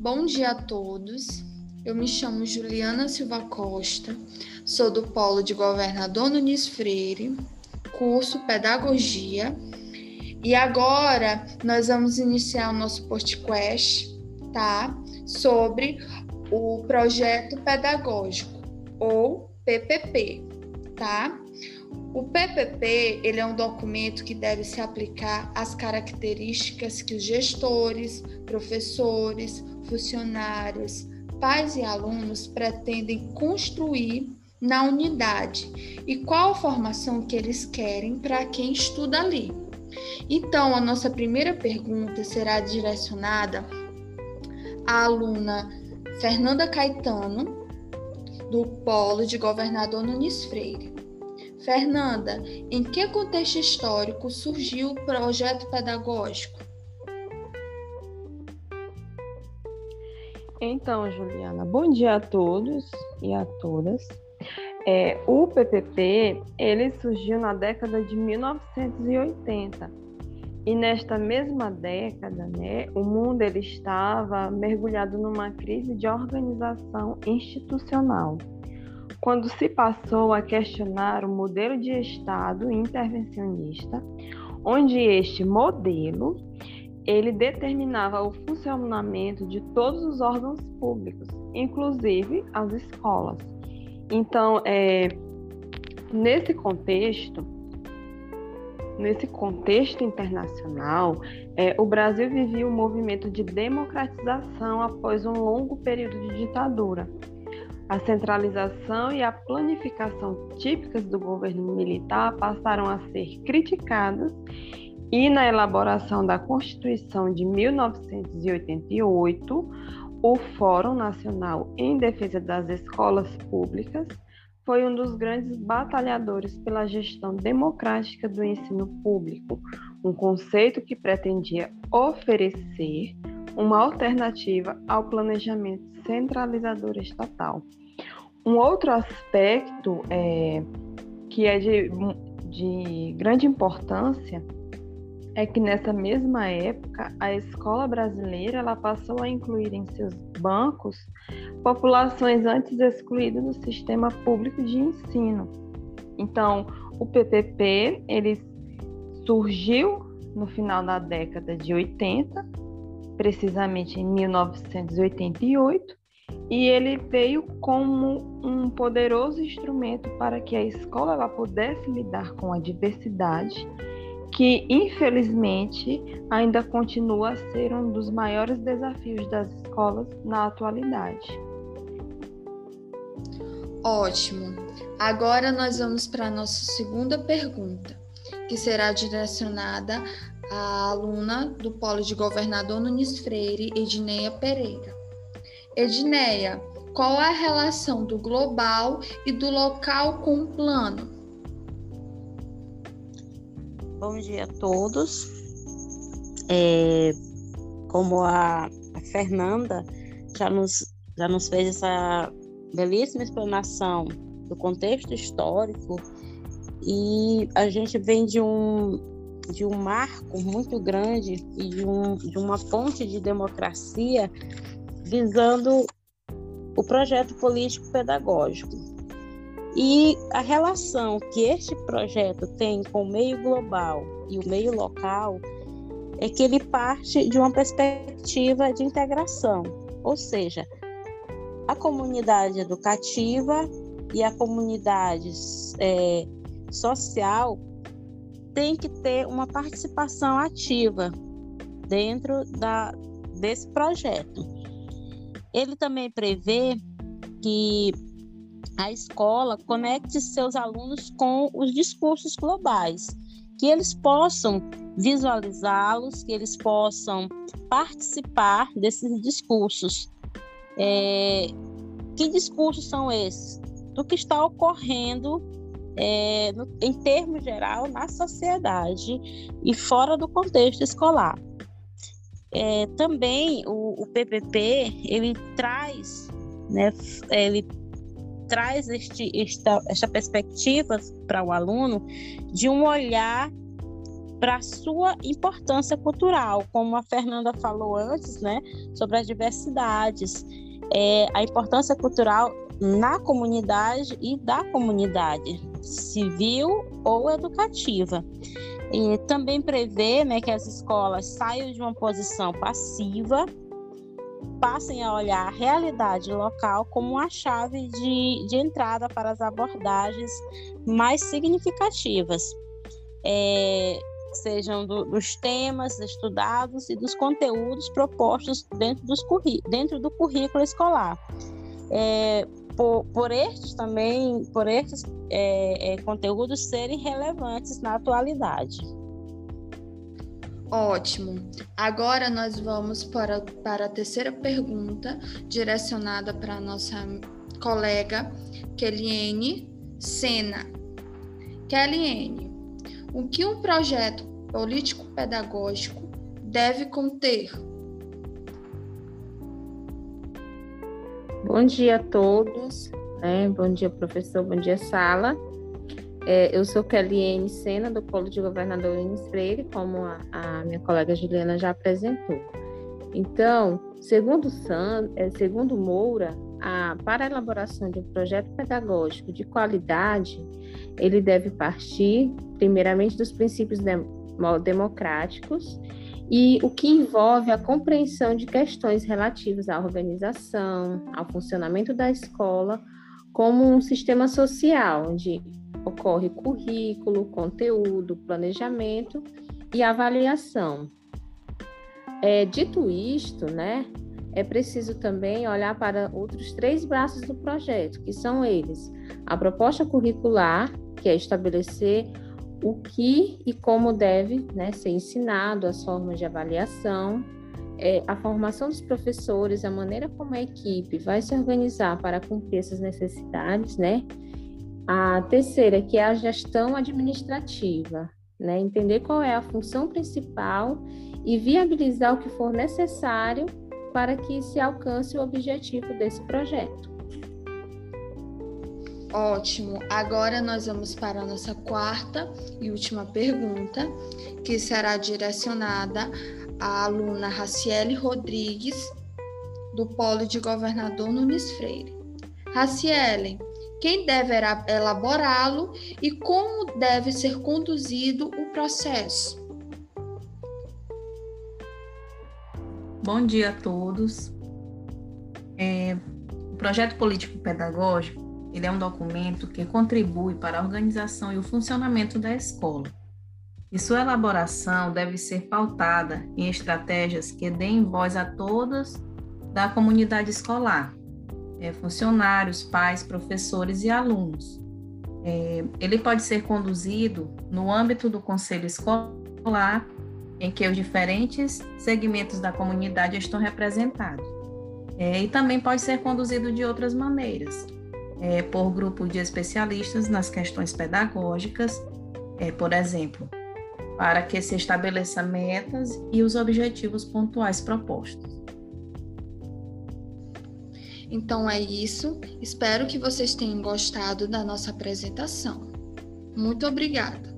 Bom dia a todos. Eu me chamo Juliana Silva Costa, sou do Polo de Governador Nunes Freire, curso Pedagogia. E agora nós vamos iniciar o nosso podcast, tá? Sobre o projeto pedagógico ou PPP, tá? O PPP ele é um documento que deve se aplicar às características que os gestores, professores, funcionários, pais e alunos pretendem construir na unidade e qual a formação que eles querem para quem estuda ali. Então, a nossa primeira pergunta será direcionada à aluna Fernanda Caetano, do Polo de Governador Nunes Freire. Fernanda, em que contexto histórico surgiu o projeto pedagógico? Então, Juliana, bom dia a todos e a todas. É, o PPP ele surgiu na década de 1980 e nesta mesma década, né, o mundo ele estava mergulhado numa crise de organização institucional, quando se passou a questionar o modelo de Estado intervencionista, onde este modelo ele determinava o funcionamento de todos os órgãos públicos, inclusive as escolas. Então, é, nesse contexto, nesse contexto internacional, é, o Brasil vivia um movimento de democratização após um longo período de ditadura. A centralização e a planificação típicas do governo militar passaram a ser criticadas e na elaboração da Constituição de 1988, o Fórum Nacional em Defesa das Escolas Públicas foi um dos grandes batalhadores pela gestão democrática do ensino público, um conceito que pretendia oferecer uma alternativa ao planejamento centralizador estatal. Um outro aspecto é, que é de, de grande importância é que nessa mesma época a escola brasileira ela passou a incluir em seus bancos populações antes excluídas do sistema público de ensino. Então, o PPP ele surgiu no final da década de 80, precisamente em 1988, e ele veio como um poderoso instrumento para que a escola ela pudesse lidar com a diversidade que infelizmente ainda continua a ser um dos maiores desafios das escolas na atualidade. Ótimo. Agora nós vamos para a nossa segunda pergunta, que será direcionada à aluna do Polo de Governador Nunes Freire, Edneia Pereira. Edneia, qual é a relação do global e do local com o plano? Bom dia a todos. É, como a, Fernanda já nos, já nos fez essa belíssima explanação do contexto histórico, e a gente vem de um, de um marco muito grande e de, um, de uma ponte de democracia visando o projeto político pedagógico. E a relação que este projeto tem com o meio global e o meio local é que ele parte de uma perspectiva de integração, ou seja, a comunidade educativa e a comunidade é, social tem que ter uma participação ativa dentro da, desse projeto. Ele também prevê que a escola conecte seus alunos com os discursos globais, que eles possam visualizá-los, que eles possam participar desses discursos. É, que discursos são esses? Do que está ocorrendo é, no, em termos geral na sociedade e fora do contexto escolar. É, também o, o, PPP ele traz, né, ele traz este, esta, esta perspectiva para o aluno de um olhar para sua importância cultural, como a Fernanda falou antes, né, sobre as diversidades, é, a importância cultural na comunidade e da comunidade civil ou educativa. E também prevê né, que as escolas saiam de uma posição passiva, passem a olhar a realidade local como uma chave de, de entrada para as abordagens mais significativas. É, sejam do, dos temas estudados e dos conteúdos propostos dentro, dos dentro do currículo escolar. É, por, por estes também, por estes é, é, conteúdos serem relevantes na atualidade. Ótimo. Agora nós vamos para, para a terceira pergunta, direcionada para a nossa colega Keliene Sena. Keliene, o que um projeto político-pedagógico deve conter? Bom dia a todos, né? bom dia professor, bom dia sala. É, eu sou Keliene Sena, do Polo de Governador Inês Freire, como a, a, minha colega Juliana já apresentou. Então, segundo, San, é, segundo Moura, a, para a elaboração de um projeto pedagógico de qualidade, ele deve partir, primeiramente, dos princípios democráticos e o que envolve a compreensão de questões relativas à organização, ao funcionamento da escola, como um sistema social, onde ocorre currículo, conteúdo, planejamento e avaliação. É, dito isto, né, é preciso também olhar para outros três braços do projeto, que são eles: a proposta curricular, que é estabelecer o que e como deve né, ser ensinado, as formas de avaliação, é, a formação dos professores, a maneira como a equipe vai se organizar para cumprir essas necessidades, né? A terceira, que é a gestão administrativa, né? Entender qual é a função principal e viabilizar o que for necessário para que se alcance o objetivo desse projeto. Ótimo. Agora nós vamos para a nossa quarta e última pergunta, que será direcionada à aluna Raciele Rodrigues, do Polo de Governador Nunes Freire. Raciele, quem deve elaborá-lo e como deve ser conduzido o processo? Bom dia a todos. É, o projeto político pedagógico ele é um documento que contribui para a organização e o funcionamento da escola. E sua elaboração deve ser pautada em estratégias que deem voz a todas da comunidade escolar, é, funcionários, pais, professores e alunos. É, ele pode ser conduzido no âmbito do conselho escolar, em que os diferentes segmentos da comunidade estão representados. É, e também pode ser conduzido de outras maneiras, é, por grupo de especialistas nas questões pedagógicas, é, por exemplo, para que se estabeleça metas e os objetivos pontuais propostos. Então é isso. Espero que vocês tenham gostado da nossa apresentação. Muito obrigada.